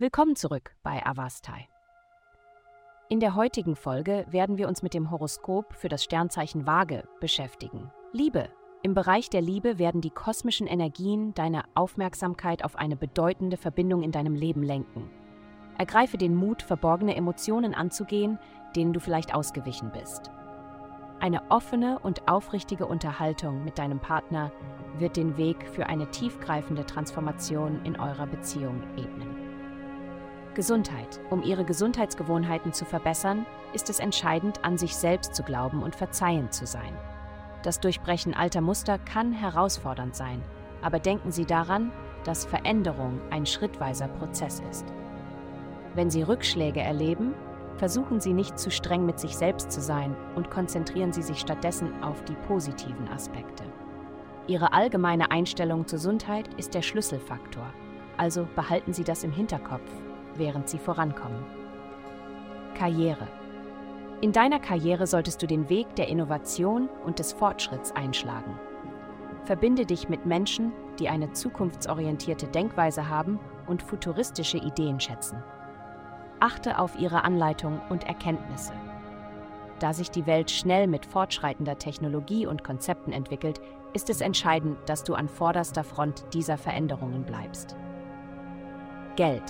Willkommen zurück bei Avastai. In der heutigen Folge werden wir uns mit dem Horoskop für das Sternzeichen Waage beschäftigen. Liebe. Im Bereich der Liebe werden die kosmischen Energien deine Aufmerksamkeit auf eine bedeutende Verbindung in deinem Leben lenken. Ergreife den Mut, verborgene Emotionen anzugehen, denen du vielleicht ausgewichen bist. Eine offene und aufrichtige Unterhaltung mit deinem Partner wird den Weg für eine tiefgreifende Transformation in eurer Beziehung ebnen. Gesundheit. Um ihre Gesundheitsgewohnheiten zu verbessern, ist es entscheidend, an sich selbst zu glauben und verzeihend zu sein. Das Durchbrechen alter Muster kann herausfordernd sein, aber denken Sie daran, dass Veränderung ein schrittweiser Prozess ist. Wenn Sie Rückschläge erleben, versuchen Sie nicht zu streng mit sich selbst zu sein und konzentrieren Sie sich stattdessen auf die positiven Aspekte. Ihre allgemeine Einstellung zur Gesundheit ist der Schlüsselfaktor, also behalten Sie das im Hinterkopf während sie vorankommen. Karriere. In deiner Karriere solltest du den Weg der Innovation und des Fortschritts einschlagen. Verbinde dich mit Menschen, die eine zukunftsorientierte Denkweise haben und futuristische Ideen schätzen. Achte auf ihre Anleitung und Erkenntnisse. Da sich die Welt schnell mit fortschreitender Technologie und Konzepten entwickelt, ist es entscheidend, dass du an vorderster Front dieser Veränderungen bleibst. Geld.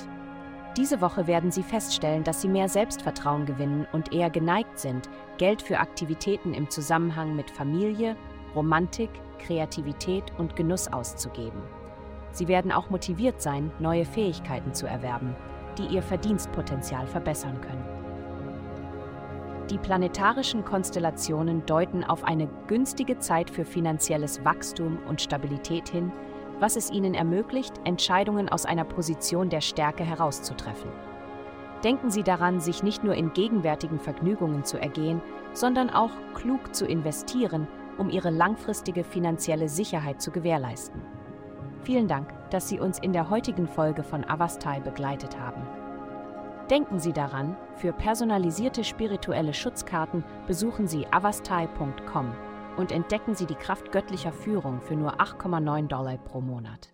Diese Woche werden Sie feststellen, dass Sie mehr Selbstvertrauen gewinnen und eher geneigt sind, Geld für Aktivitäten im Zusammenhang mit Familie, Romantik, Kreativität und Genuss auszugeben. Sie werden auch motiviert sein, neue Fähigkeiten zu erwerben, die Ihr Verdienstpotenzial verbessern können. Die planetarischen Konstellationen deuten auf eine günstige Zeit für finanzielles Wachstum und Stabilität hin, was es ihnen ermöglicht, Entscheidungen aus einer Position der Stärke herauszutreffen. Denken Sie daran, sich nicht nur in gegenwärtigen Vergnügungen zu ergehen, sondern auch klug zu investieren, um Ihre langfristige finanzielle Sicherheit zu gewährleisten. Vielen Dank, dass Sie uns in der heutigen Folge von Avastai begleitet haben. Denken Sie daran, für personalisierte spirituelle Schutzkarten besuchen Sie avastai.com und entdecken Sie die Kraft göttlicher Führung für nur 8,9 Dollar pro Monat.